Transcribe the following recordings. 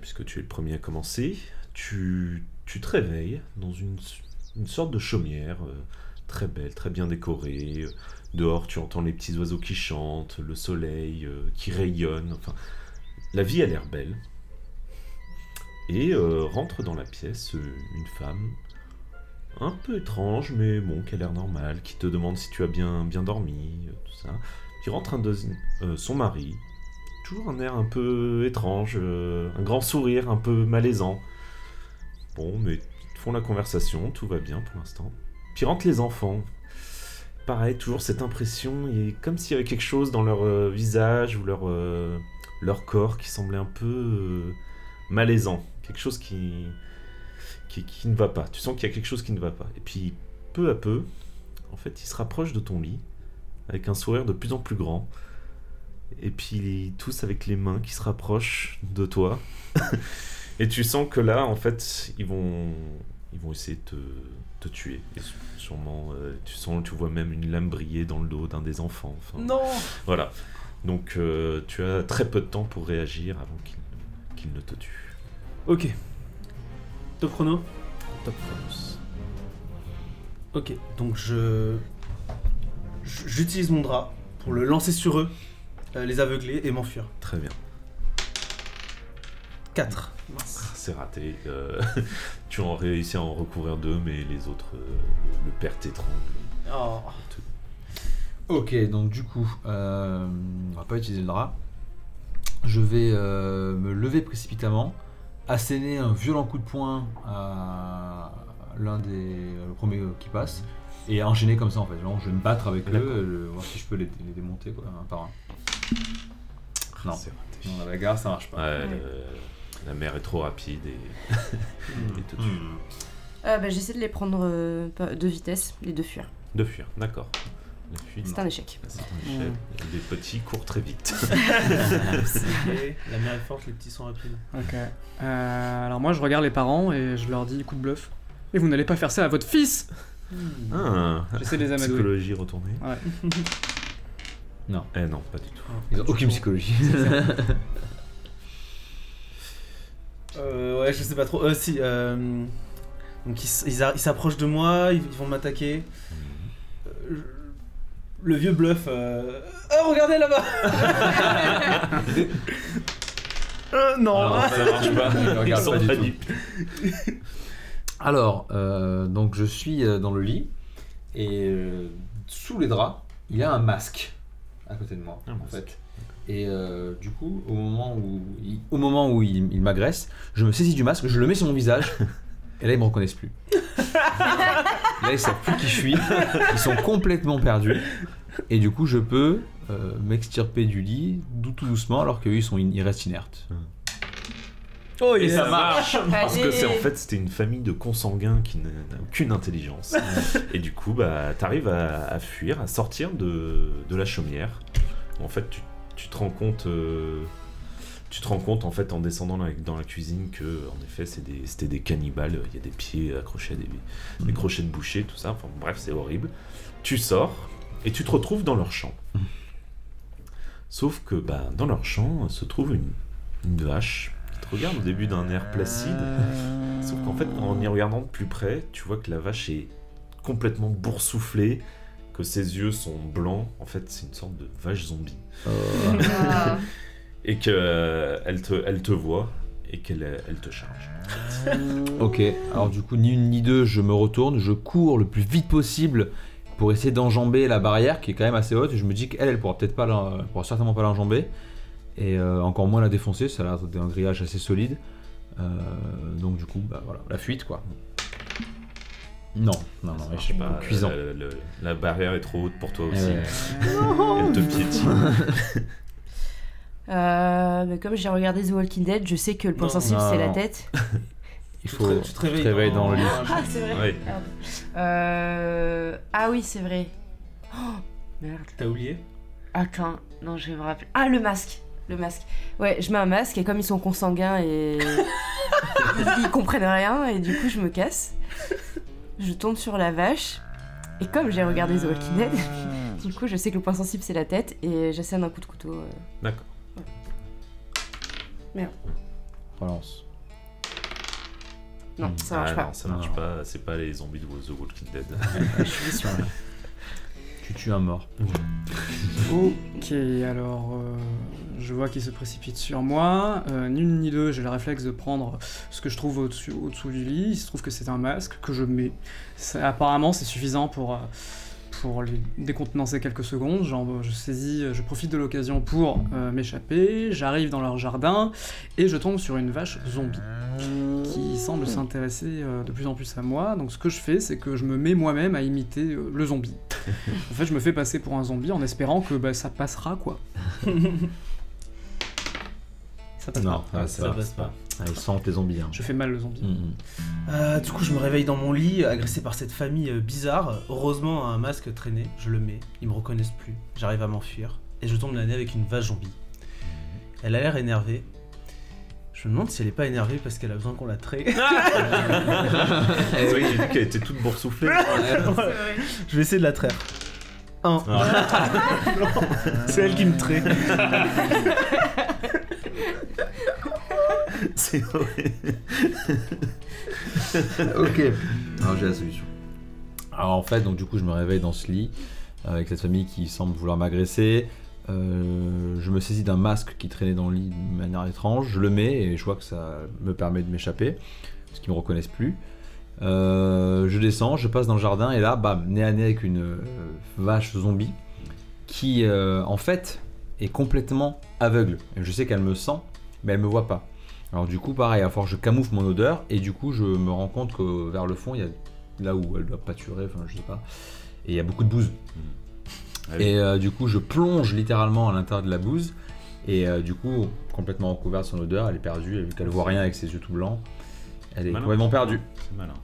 Puisque tu es le premier à commencer. Tu, tu te réveilles dans une, une sorte de chaumière euh, très belle, très bien décorée. Dehors, tu entends les petits oiseaux qui chantent, le soleil euh, qui rayonne. Enfin, la vie a l'air belle. Et euh, rentre dans la pièce euh, une femme un peu étrange, mais bon, qui a l'air normale, qui te demande si tu as bien, bien dormi, euh, tout ça. Qui rentre un deuxième, euh, son mari, toujours un air un peu étrange, euh, un grand sourire un peu malaisant. Bon, mais ils font la conversation, tout va bien pour l'instant. Puis rentrent les enfants. Pareil, toujours cette impression, et comme s'il y avait quelque chose dans leur euh, visage ou leur, euh, leur corps qui semblait un peu malaisant. Quelque chose qui, qui, qui ne va pas. Tu sens qu'il y a quelque chose qui ne va pas. Et puis, peu à peu, en fait, ils se rapprochent de ton lit, avec un sourire de plus en plus grand. Et puis, tous avec les mains qui se rapprochent de toi. Et tu sens que là, en fait, ils vont, ils vont essayer de te, te tuer. Et sûrement, euh, tu sens, tu vois même une lame briller dans le dos d'un des enfants. Enfin, Non Voilà. Donc, euh, tu as très peu de temps pour réagir avant qu'il qu'il ne te tue. Ok. Top chrono Top Chronos. Ok, donc je. J'utilise mon drap pour le lancer sur eux, les aveugler et m'enfuir. Très bien. 4. Ah, C'est raté. euh, tu en réussis à en recouvrir deux, mais les autres, euh, le, le père t'étrangle. Oh. Ok, donc du coup, euh, on va pas utiliser le drap. Je vais euh, me lever précipitamment, asséner un violent coup de poing à l'un des le premier qui passe et enchaîner comme ça en fait. Genre, je vais me battre avec eux, euh, voir si je peux les, les démonter quoi, un par un. Non, la bagarre ça marche pas. Ouais, le- la mer est trop rapide et, et te tue. Hmm. Euh, bah, J'essaie de les prendre euh, de vitesse et de fuir. De fuir, d'accord. La fuite, C'est un échec. c'est un échec. Les petits courent très vite. La mer est forte, les petits sont rapides. Ok. Euh, alors moi, je regarde les parents et je leur dis coup de bluff. Et vous n'allez pas faire ça à votre fils Ah, J'essaie de les amadouer. psychologie retournée Ouais. Non. Eh non, pas du tout. Ils ont aucune psychologie. Euh, ouais, je sais pas trop. Euh, si, euh, donc ils s- ils a- ils s'approchent de moi, ils, ils vont m'attaquer. Euh, je- le vieux bluff. Euh... Oh, regardez là-bas Euh, Non Alors, ça marche pas. Ils regardent Ils sont pas du tout. paniques. Alors, euh, donc je suis euh, dans le lit et euh, sous les draps, il y a un masque à côté de moi, Un en masque. fait. Et euh, du coup, au moment où il, au moment où il, il m'agresse, je me saisis du masque, je le mets sur mon visage, et là ils me reconnaissent plus. là ils savent plus qui je suis, ils sont complètement perdus, et du coup je peux euh, m'extirper du lit tout doucement alors qu'eux ils sont in- ils restent inertes. Oh, Et ça marche Parce que c'est en fait c'était une famille de consanguins qui n'a aucune intelligence. Et du coup, bah, t'arrives à, à fuir, à sortir de, de la chaumière. En fait, tu, tu te rends compte, euh, tu te rends compte en fait en descendant dans la, dans la cuisine que en effet c'est des- c'était des, cannibales. Il y a des pieds accrochés à des, des crochets de boucher, tout ça. Enfin bref, c'est horrible. Tu sors et tu te retrouves dans leur champ. Sauf que bah, dans leur champ se trouve une, une vache te regarde au début d'un air placide. Sauf qu'en fait, en y regardant de plus près, tu vois que la vache est complètement boursouflée, que ses yeux sont blancs. En fait, c'est une sorte de vache zombie. Ah. Et qu'elle elle te, elle te voit et qu'elle elle te charge. Ok, alors du coup, ni une ni deux, je me retourne, je cours le plus vite possible pour essayer d'enjamber la barrière qui est quand même assez haute. Je me dis qu'elle, elle pourra peut-être pas, pourra certainement pas l'enjamber et euh, encore moins la défoncer. Ça a l'air d'un grillage assez solide. Euh, donc du coup, bah voilà, la fuite quoi. Non, non, non, je suis pas, pas cuisant. le- la barrière est trop haute pour toi aussi. Euh, Elle te piétine. Euh, mais comme j'ai regardé The Walking Dead, je sais que le point Non. sensible c'est la tête. il Tu faut te- tu te réveilles réveilles dans- dans le lit. Ah, c'est vrai. Euh... Ah oui, c'est vrai. Oh, merde. T'as oublié? Attends, non, je vais me rappeler. Ah, le masque. Le masque. Ouais, je mets un masque et comme ils sont consanguins et. ils comprennent rien et du coup, je me casse. Je tombe sur la vache. Et comme j'ai regardé The Walking Dead, du coup, je sais que le point sensible c'est la tête et j'assène un coup de couteau. euh. D'accord. Merde. relance. Non, ça Ah marche non, pas. ça marche Non. pas. C'est pas les zombies de The Walking Dead. Je suis sûr. Tu tues un mort. Ok, alors euh, je vois qu'il se précipite sur moi. Euh, ni une ni deux, j'ai le réflexe de prendre ce que je trouve au-dessus au-dessous du lit. Il se trouve que c'est un masque que je mets. Ça- apparemment, c'est suffisant pour, euh, pour les décontenancer quelques secondes. Genre, je saisis, je profite de l'occasion pour euh, m'échapper. J'arrive dans leur jardin et je tombe sur une vache zombie qui semble s'intéresser euh, de plus en plus à moi. Donc ce que je fais, c'est que je me mets moi-même à imiter le zombie. en fait, je me fais passer pour un zombie en espérant que bah, ça passera, quoi. Ça passe Non, pas. ah, ça passe pas. Ah, ils sentent les zombies. Hein. Je fais mal le zombie. Mhm. Euh, du coup, je me réveille dans mon lit, agressé par cette famille euh, bizarre. Heureusement, un masque traîné, je le mets. Ils me reconnaissent plus. J'arrive à m'enfuir. Et je tombe le nez avec une vache zombie. Elle a l'air énervée. Je me demande si elle est pas énervée parce qu'elle a besoin qu'on la traite. oui, j'ai vu qu'elle était toute boursouflée. je vais essayer de la traire. Un. Ah. C'est elle qui me traite. C'est horrible. ok. Alors j'ai la solution. Alors en fait, donc du coup, je me réveille dans ce lit avec cette famille qui semble vouloir m'agresser. Euh, je me saisis d'un masque qui traînait dans le lit de manière étrange. Je le mets et je vois que ça me permet de m'échapper parce qu'ils me reconnaissent plus. Euh, je descends, je passe dans le jardin et là, bam, nez à nez avec une euh, vache zombie qui, euh, en fait, est complètement aveugle. Je sais qu'elle me sent, mais elle me voit pas. Alors du coup, pareil, à force je camoufle mon odeur et du coup, je me rends compte que vers le fond, il y a là où elle doit pâturer, enfin je sais pas, et il y a beaucoup de bouse. Ah oui. Et euh, du coup, je plonge littéralement à l'intérieur de la bouse et euh, du coup, complètement recouverte de son odeur, elle est perdue, et vu qu'elle voit rien avec ses yeux tout blancs, elle est Malin. complètement perdue. C'est malin.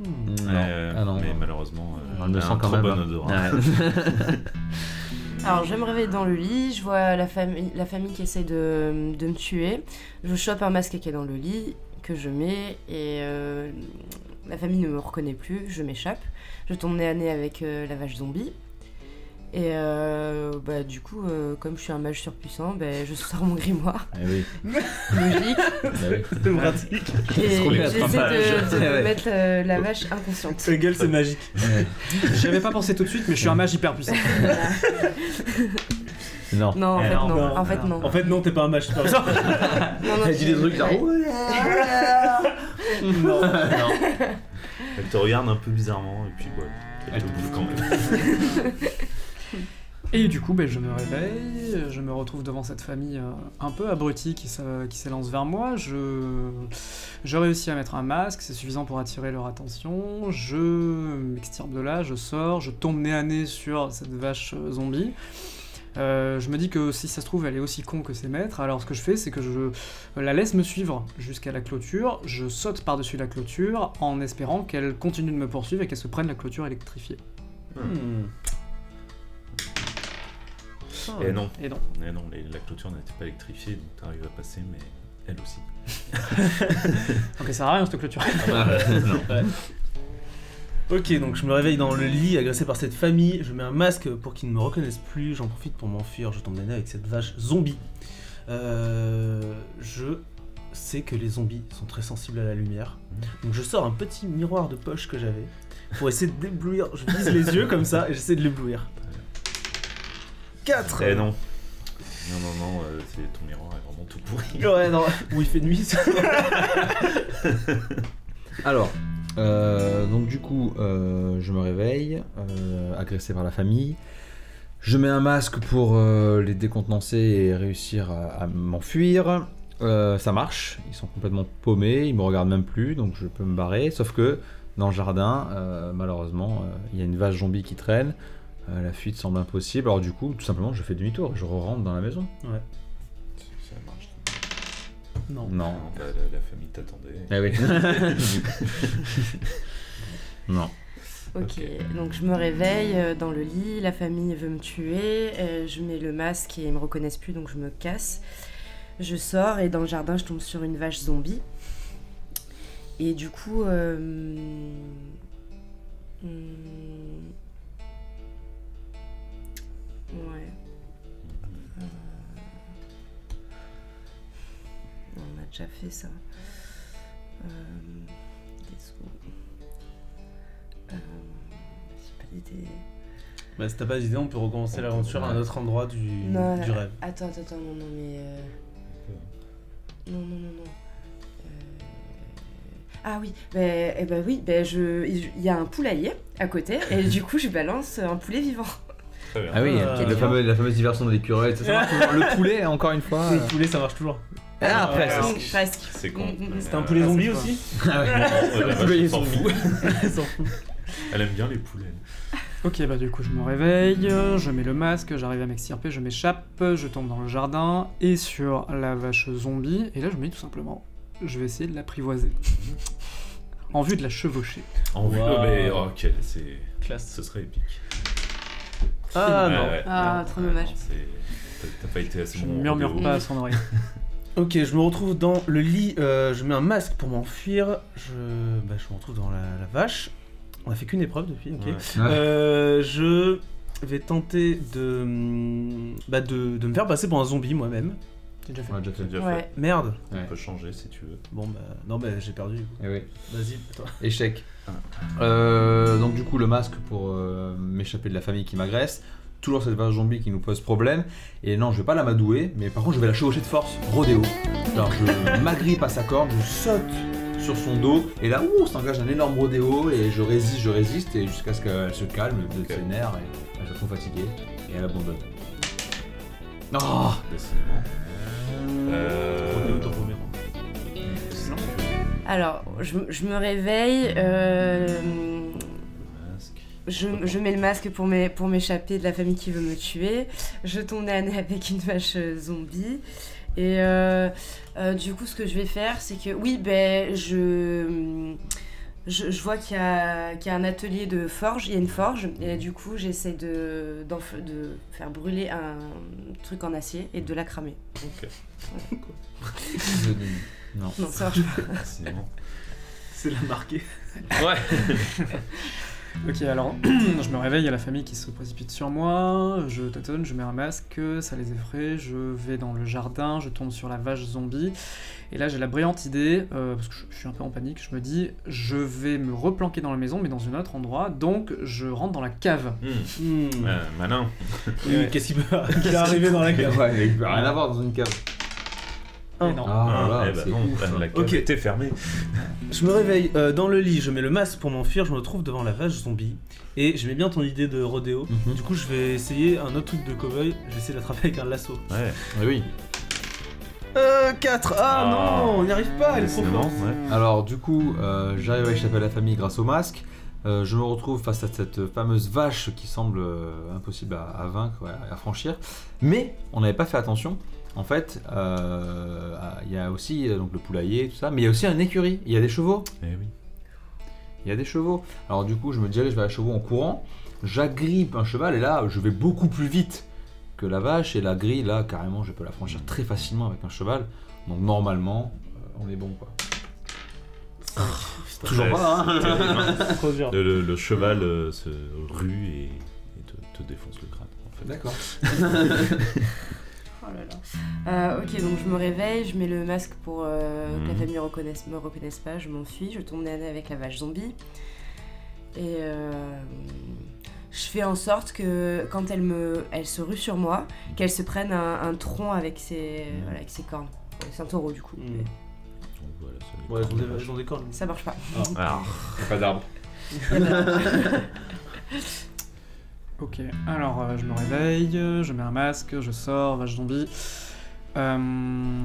Hmm. Non, Euh, ah non, mais non. malheureusement, euh, elle me sent quand même. bon hein. odorat. Ouais. Alors, je me réveille dans le lit, je vois la famille, la famille qui essaie de, de me tuer. Je chope un masque qui est dans le lit, que je mets, et euh, la famille ne me reconnaît plus, je m'échappe. Je tombe nez à nez avec euh, la vache zombie. Et euh, bah, du coup, euh, comme je suis un mage surpuissant, bah, je sors mon grimoire, Eh oui. logique, Bah oui. C'est pratique. et j'essaie de, de Ouais. mettre euh, la vache inconsciente. Ce gueule, c'est magique. Ouais. J'y avais pas pensé tout de suite, mais je suis un mage hyper puissant. Non. Non, en Eh fait, non, non. non, En fait, non. non. En fait, non, t'es pas un match. Non, non, Elle dit des trucs genre. Ouais. non. Elle te regarde un peu bizarrement et puis voilà. Elle te bouffe quand même. Et du coup, ben, je me réveille, je me retrouve devant cette famille euh, un peu abrutie qui s'élance vers moi. Je, je réussis à mettre un masque, c'est suffisant pour attirer leur attention. Je m'extirpe de là, je sors, je tombe nez à nez sur cette vache euh, zombie. Euh, je me dis que si ça se trouve, elle est aussi con que ses maîtres. Alors ce que je fais, c'est que je la laisse me suivre jusqu'à la clôture. Je saute par-dessus la clôture en espérant qu'elle continue de me poursuivre et qu'elle se prenne la clôture électrifiée. Et non, Et non. et non, les- la clôture n'était pas électrifiée, donc t'arrives à passer, mais elle aussi. Donc ça sert à rien cette clôture. Ok, donc je me réveille dans le lit, agressé par cette famille. Je mets un masque pour qu'ils ne me reconnaissent plus. J'en profite pour m'enfuir. Je tombe nez avec cette vache zombie. Euh, je sais que les zombies sont très sensibles à la lumière. Donc je sors un petit miroir de poche que j'avais pour essayer de d'éblouir. Je vise les yeux comme ça et j'essaie de l'éblouir. 4 Eh non. Non, non, non, euh, c'est- ton miroir est vraiment tout pourri. Ouais, non. Où il fait nuit. Alors, euh, donc du coup, euh, je me réveille, euh, agressé par la famille. Je mets un masque pour euh, les décontenancer et réussir à, à m'enfuir. Euh, ça marche, ils sont complètement paumés, ils me regardent même plus, donc je peux me barrer. Sauf que dans le jardin, euh, malheureusement, euh, il y a une vache zombie qui traîne. Euh, la fuite semble impossible, alors du coup, tout simplement, je fais demi-tour et je rentre dans la maison. Ça marche. non. Non. La, la- la famille t'attendait. Ah oui. non. Ok, Ok. donc je me réveille euh, dans le lit, la famille veut me tuer, euh, je mets le masque et ils me reconnaissent plus donc je me casse. Je sors et dans le jardin je tombe sur une vache zombie. Et du coup... euh, hmm, Ouais. Euh, Non, déjà fait ça. Euh, des. Euh, j'ai pas d'idée. Bah, si t'as pas d'idée, on peut recommencer l'aventure à un autre endroit du, Non, du rêve. Attends, attends, attends, non, non, mais. euh, Non, non, non, non. Euh, Ah oui, bah, eh oui, bah, je... il y a un poulailler à côté, et du coup, je balance un poulet vivant. Ah oui, Ah. le fameux, la fameuse diversion de l'écureuil, ça marche toujours. Le poulet, encore une fois. Le poulet, ça marche toujours. Ah, après, Ah, ça. Presque. C'est con. Mm, mm, mm. C'était un poulet Ah, zombie c'est aussi Ah ouais. Poulet s'en fout. Elle aime bien les poulets. Ok, bah du coup je me réveille, je mets le masque, j'arrive à m'extirper, je m'échappe, je tombe dans le jardin et sur la vache zombie, et là je me dis tout simplement, je vais essayer de l'apprivoiser. en vue de la chevaucher. En vue, oh, mais oh, quel, c'est, Classe. ce serait épique. Ah Ouais, non. ouais. Ah, trop dommage. T'as pas été assez Je bon. murmure pas à son oreille. Ok, je me retrouve dans le lit, euh, je mets un masque pour m'enfuir, je... Bah, je me retrouve dans la, la vache. On a fait qu'une épreuve depuis, ok. Ouais. Euh, je vais tenter de, hum, bah, de, de me faire passer pour un zombie moi-même. Déjà fait. On l'a déjà fait. Déjà fait. Ouais. Merde. On Ouais. peut changer si tu veux. Bon bah non bah j'ai perdu du coup. Eh oui. Vas-y, toi. Échec. Euh, donc du coup le masque pour euh, m'échapper de la famille qui m'agresse. Toujours cette vache zombie qui nous pose problème. Et non, je vais pas l'amadouer, mais par contre je vais la chevaucher de force. Rodéo. Alors je m'agrippe à sa corde, je saute sur son dos, et là, ouh, s'engage un énorme rodéo, et je résiste, je résiste, et jusqu'à ce qu'elle se calme de ses nerfs, et elle se trouve fatiguée, et elle abandonne. Oh Décidément. Euh. Alors, je, je me réveille, euh, je, je mets le masque pour m'é- pour m'échapper de la famille qui veut me tuer. Je tombe nez à nez avec une vache zombie. Et euh, euh, du coup, ce que je vais faire, c'est que oui, ben, je, je, je vois qu'il y, a- qu'il y a un atelier de forge, il y a une forge, et du coup, j'essaie de, de faire brûler un truc en acier et de la cramer. Ok. Non. Non, ça marche pas. C'est la marquée. Ouais. Ok, alors je me réveille, il y a la famille qui se précipite sur moi, je tâtonne, je mets un masque, ça les effraie, je vais dans le jardin, je tombe sur la vache zombie, et là j'ai la brillante idée, euh, parce que je, suis un peu en panique, je me dis, je vais me replanquer dans la maison, mais dans un autre endroit, donc je rentre dans la cave. Hmm. Hmm. Ouais, malin. Qu'est-ce qui peut arrivé dans la cave Ouais, il peut rien avoir dans une cave. Un. Et non. Ah, Ah, voilà, eh ben c'est non, ouf, la- ça. la cave Ok. était fermée. Je me réveille euh, dans le lit, je mets le masque pour m'enfuir, je me retrouve devant la vache zombie. Et j'aimais bien ton idée de rodéo. Mhm. Du coup, je vais essayer un autre truc de cowboy, je vais essayer d'attraper avec un lasso. Ouais. Ah oui. Euh, 4 Ah, Ah. non, on n'y arrive pas, elle est trop forte. ouais. Alors du coup, euh, j'arrive à échapper à la famille grâce au masque. Euh, je me retrouve face à cette fameuse vache qui semble euh, impossible à, à vaincre, ouais, à franchir. Mais on n'avait pas fait attention. En fait, euh, il y a aussi euh, donc le poulailler, tout ça, mais il y a aussi un écurie. Il y a des chevaux. Eh oui. Il y a des chevaux. Alors du coup, je me dirige vers les chevaux en courant. J'agrippe un cheval et là, je vais beaucoup plus vite que la vache. Et la grille, là, carrément, je peux la franchir très facilement avec un cheval. Donc normalement, euh, on est bon quoi. Toujours pas, hein. hein. Trop dur. Le, le- le cheval euh, se rue et, et te, te défonce le crâne. En fait. D'accord. Oh là là. Euh, ok, donc je me réveille, je mets le masque pour euh, que la Mhm. famille reconnaisse, me reconnaisse pas, je m'enfuis, je tombe nez à nez avec la vache zombie. Et euh, je fais en sorte que quand elle, me, elle se rue sur moi, qu'elle se prenne un, un tronc avec ses, Mhm. voilà, avec ses cornes. C'est un taureau du coup. Mhm. mais Donc voilà, ça Ouais, elles ont des, elles ont des cornes. Ça marche pas. Ah, Pas d'arbre. Ok, alors euh, je me réveille, euh, je mets un masque, je sors, vache zombie. Euh,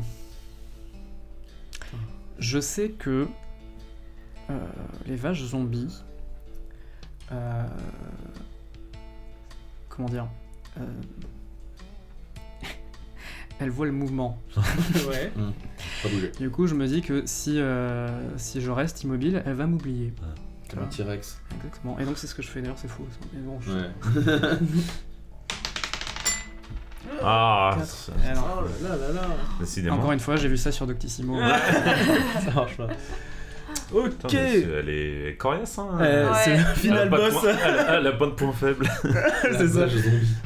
Je sais que euh, les vaches zombies. euh, Comment dire euh, Elles voient le mouvement. ouais. Pas bouger. Du coup, je me dis que si, euh, si je reste immobile, elle va m'oublier. Comme un T-Rex. Exactement. Et donc, c'est ce que je fais d'ailleurs, c'est fou. ça. Mais bon, je- Ouais. ah ça-. Oh là là là là. décidément. Encore une fois, j'ai vu ça sur Doctissimo. Ça marche pas. Ok. Putain, mais c'est- elle est coriace, hein. Euh, Ouais. C'est le final boss. point- elle a- elle a pas de point faible. c'est ça.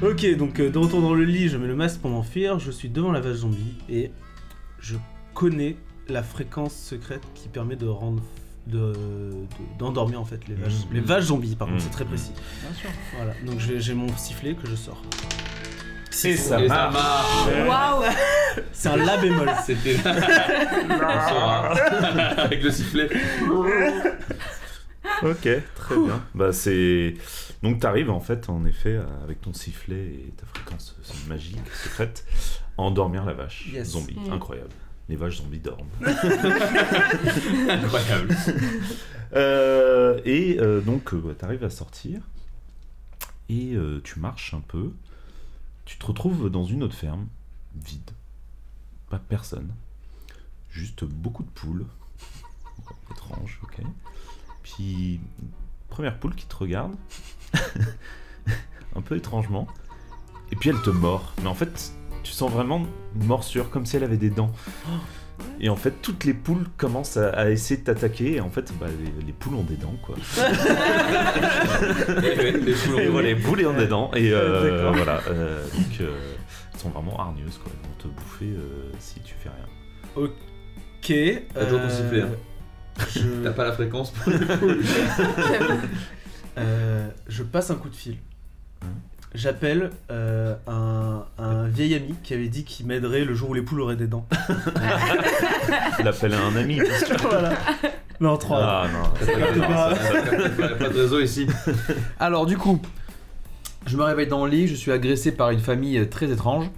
Ok, donc euh, de retour dans le lit, je mets le masque pour m'enfuir. Je suis devant la vache zombie et je connais la fréquence secrète qui permet de rendre de- de- d'endormir en fait les vaches. Mhm. Les vaches zombies, par contre, Mhm. c'est très précis. Bien sûr. Voilà, donc j'ai j'ai mon sifflet que je sors. Et ça Et marche. Waouh C'est un la bémol. C'était On saura. Avec le sifflet. Ok, très bien. Bah c'est donc t'arrives en fait en effet avec ton sifflet et ta fréquence magique secrète à endormir la vache Yes. zombie. Mm. Incroyable. Les vaches zombies dorment. Incroyable. Euh, et euh, donc, euh, bah, t'arrives à sortir et euh, tu marches un peu. Tu te retrouves dans une autre ferme, vide, pas personne, juste beaucoup de poules. Étrange, ok. Puis, première poule qui te regarde, un peu étrangement, et puis elle te mord. Mais en fait, tu sens vraiment une morsure, comme si elle avait des dents. Et en fait, toutes les poules commencent à, à essayer de t'attaquer. Et en fait, bah, les, les poules ont des dents, quoi. Les poules ont Et voilà, les poules ont des dents. Et euh, voilà. euh, donc, euh, elles sont vraiment hargneuses, quoi. Elles vont te bouffer euh, si tu fais rien. Ok. T'as toujours ton sifflet, hein. je- T'as pas la fréquence pour les poules. Euh, je passe un coup de fil. Hein J'appelle euh, un, un vieil ami qui avait dit qu'il m'aiderait le jour où les poules auraient des dents. Tu l'appelles à un ami. voilà. Non, trois. Ah non. pas. Il n'y a pas de réseau ici. Alors du coup, je me réveille dans le lit, je suis agressé par une famille euh, très étrange.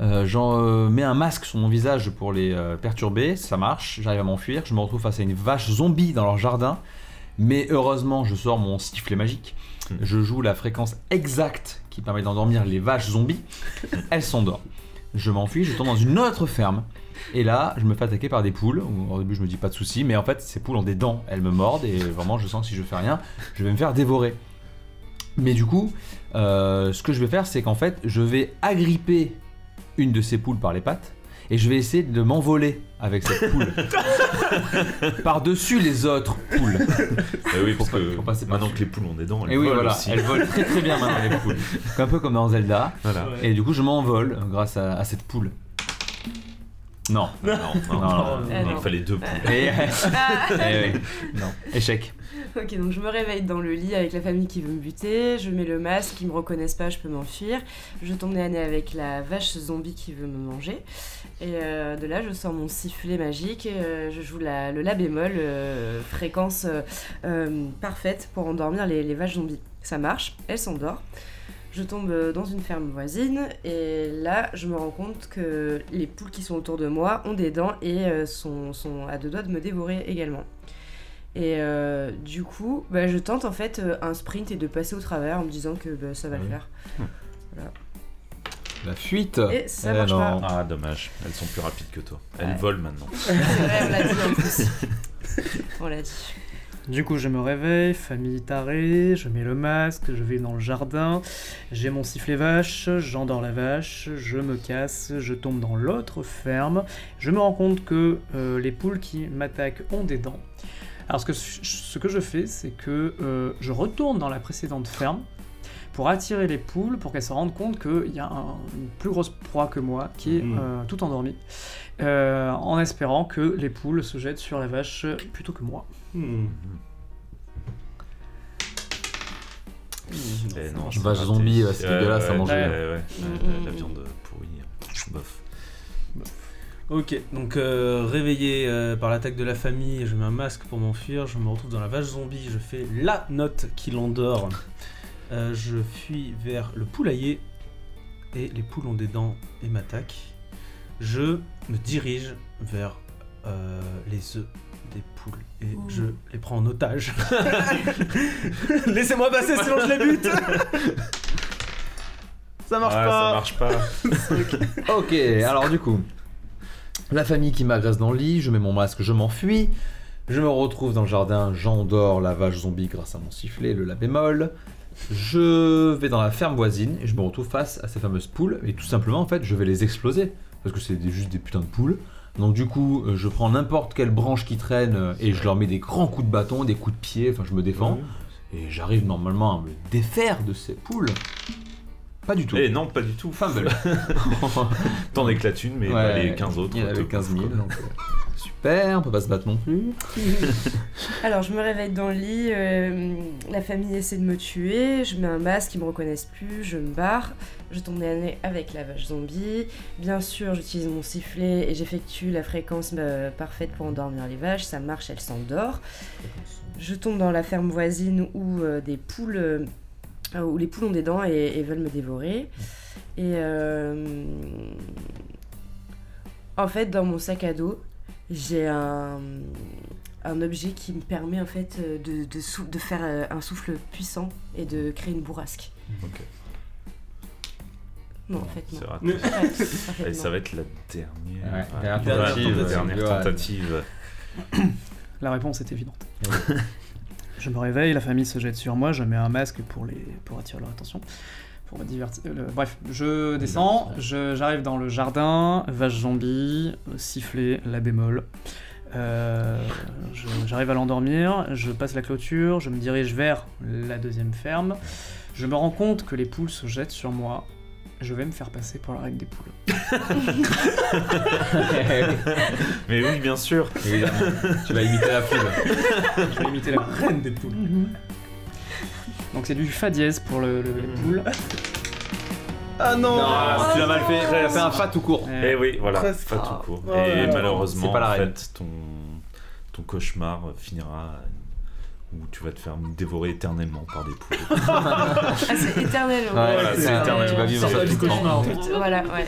Euh, J'en euh, mets un masque sur mon visage pour les euh, perturber, ça marche, j'arrive à m'enfuir, je me retrouve face à une vache zombie dans leur jardin. Mais heureusement, je sors mon sifflet magique. Hmm. Je joue la fréquence exacte qui permet d'endormir les vaches zombies. Elles s'endorment. Je m'enfuis, je tombe dans une autre ferme. Et là, je me fais attaquer par des poules. Au début, je me dis pas de soucis, mais en fait, ces poules ont des dents. Elles me mordent et vraiment, je sens que si je fais rien, je vais me faire dévorer. Mais du coup, euh, ce que je vais faire, c'est qu'en fait, je vais agripper une de ces poules par les pattes et je vais essayer de m'envoler avec cette poule par-dessus les autres poules. Eh oui, parce Faut pas- que faut passer par maintenant que les poules ont des dents, elles Et oui, volent voilà, aussi. elles volent très très bien maintenant les poules. Un peu comme dans Zelda. Voilà. Et du coup, je m'envole grâce à, à cette poule. Non. Non, non, Non, non, non, non, il fallait deux poules. Et, Ah. oui. Non. Échec. Ok, donc je me réveille dans le lit avec la famille qui veut me buter, je mets le masque, ils me reconnaissent pas, je peux m'enfuir. Je tombe nez à nez avec la vache zombie qui veut me manger. Et euh, de là, je sors mon sifflet magique, euh, je joue la- le La bémol, euh, fréquence euh, euh, parfaite pour endormir les, les vaches zombies. Ça marche, elles s'endorment. Je tombe dans une ferme voisine et là, je me rends compte que les poules qui sont autour de moi ont des dents et euh, sont, sont à deux doigts de me dévorer également. Et euh, du coup, bah, je tente en fait euh, un sprint et de passer au travers en me disant que bah, ça va Ah le oui. faire. La fuite. Et ça Eh marche pas. Ah, dommage. Elles sont plus rapides que toi. Elles Ouais. volent maintenant. C'est vrai, on l'a dit en plus. On l'a dit. Du coup, je me réveille, famille tarée, je mets le masque, je vais dans le jardin, j'ai mon sifflet vache, j'endors la vache, je me casse, je tombe dans l'autre ferme, je me rends compte que euh, les poules qui m'attaquent ont des dents. Alors ce que, ce que je fais, c'est que euh, je retourne dans la précédente ferme pour attirer les poules, pour qu'elles se rendent compte qu'il y a un- une plus grosse proie que moi qui est Mhm. euh, tout endormie, en espérant que les poules se jettent sur la vache plutôt que moi. Hmm. Eh non, Vache zombie, ouais, c'est Ouais, dégueulasse à ouais, manger. ouais, hein. ouais, ouais. Mm, La- La viande pourrie. Bof. Ok, donc euh, réveillé euh, par l'attaque de la famille, je mets un masque pour m'enfuir, je me retrouve dans la vache zombie, je fais la note qui l'endort. Euh, je fuis vers le poulailler et les poules ont des dents et m'attaquent. Je me dirige vers euh, les œufs des poules et Ouh. je les prends en otage. Laissez-moi passer sinon je les bute Ça marche pas ça marche pas. Ok, alors du coup, la famille qui m'agresse dans le lit, je mets mon masque, je m'enfuis. Je me retrouve dans le jardin, j'endors la vache zombie grâce à mon sifflet, le la bémol. Je vais dans la ferme voisine et je me retrouve face à ces fameuses poules. Et tout simplement, en fait, je vais les exploser. Parce que c'est juste des putains de poules. Donc du coup, euh, je prends n'importe quelle branche qui traîne euh, et je leur mets des grands coups de bâton, des coups de pied, enfin je me défends. Et j'arrive normalement à me défaire de ces poules. Pas du tout. Eh non, pas du tout. Fumble. T'en éclates une, mais Ouais, bah, les 15 autres. Il y en te avait 15 000. bouffent, quoi. donc, euh, super, on peut pas se battre non plus. Alors, je me réveille dans le lit, euh, la famille essaie de me tuer, je mets un masque, ils me reconnaissent plus, je me barre, je tombe à nez avec la vache zombie. Bien sûr, j'utilise mon sifflet et j'effectue la fréquence euh, parfaite pour endormir les vaches, ça marche, elles s'endorment. Je tombe dans la ferme voisine où euh, des poules, euh, où les poules ont des dents et, et veulent me dévorer. Et euh, en fait, dans mon sac à dos, j'ai un, un objet qui me permet en fait euh, de, de, sou- de faire euh, un souffle puissant et de créer une bourrasque. Ok. Non, en fait, non. Ouais, Et ça va être la dernière, Ouais, ouais, dernière tentative, la euh, dernière Johan. tentative. La réponse est évidente. Je me réveille, la famille se jette sur moi, je mets un masque pour, les, pour attirer leur attention. Pour me divertir. euh, bref, je descends, je- j'arrive dans le jardin, vache zombie, sifflet, la bémol. Euh, j'arrive à l'endormir, je passe la clôture, je me dirige vers la deuxième ferme. Je me rends compte que les poules se jettent sur moi. Je vais me faire passer pour la reine des poules. Mais oui, bien sûr. Évidemment. tu vas imiter la foule. Je vais imiter la Reine des poules. Donc c'est du fa dièse pour le, le- les poules. Ah non, Non, tu l'as mal fait. Tu as fait un fa tout court. Et oui, voilà, Presque. pas tout court. Oh Et malheureusement, pas la en fait, ton, ton cauchemar finira où tu vas te faire dévorer éternellement par des poules. Ah, c'est éternel. Ouais, Voilà, c'est éternel. Tu vas vivre ça tout du le temps. Voilà, ouais.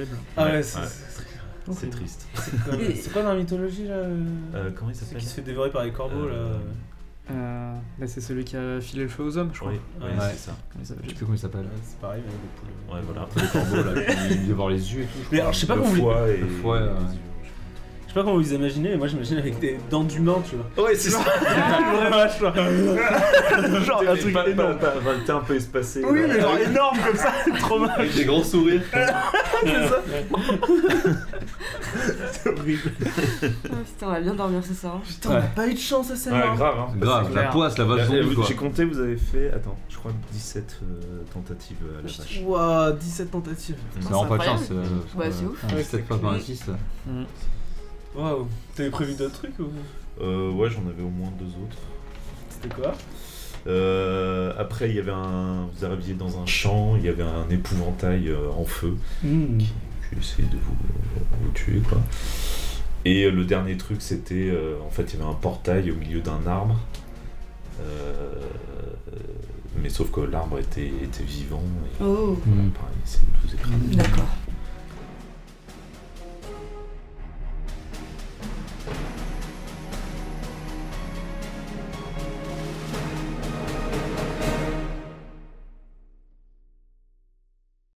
Horrible. Ah ouais, Ouais, c'est ouais. c'est- C'est triste. c'est quoi- dans la mythologie là euh, Euh, comment il s'appelle qui se fait dévorer par les corbeaux là. Euh, bah, c'est celui qui a filé le feu aux hommes, je crois. Oui, Ouais. c'est ça. Il Je sais plus comment il s'appelle. Ouais, c'est pareil, mais avec des poules. Ouais, voilà. Les corbeaux là, devaient voir les yeux et tout. je Mais crois. alors, je sais pas comment vous, foie et Le foie, les ouais. yeux. je sais pas comment vous imaginez, mais moi j'imagine avec des dents d'humain, tu vois. Ouais, c'est ça. Vraiment, genre, genre un truc énorme. T'es un peu espacé. Oui, mais genre énorme comme ça, trop mal. Avec des gros sourires. C'est ça. C'est horrible. Ah, putain, on va bien dormir ce soir. Putain, on a pas eu de chance à celle Ouais, grave. Hein. Grave, la poisse, la vache Euh, zombie quoi. J'ai compté, vous avez fait, attends, je crois 17 euh, tentatives à la vache. Ouah, 17 tentatives. C'est c'est vraiment pas de chance. euh, Ouais, euh, c'est ouf. un 17 fois par 6. Waouh. T'avais prévu d'autres trucs ou? Euh, ouais, j'en avais au moins deux autres. C'était quoi? Euh, après, il y avait un. Vous arriviez dans un champ, il y avait un épouvantail euh, en feu qui essayait de vous, euh, vous tuer, quoi. Et euh, le dernier truc, c'était. euh, en fait, il y avait un portail au milieu d'un arbre. Euh, mais sauf que l'arbre était, était vivant. Et, Oh, voilà, pareil, c'est de vous écraser. d'accord.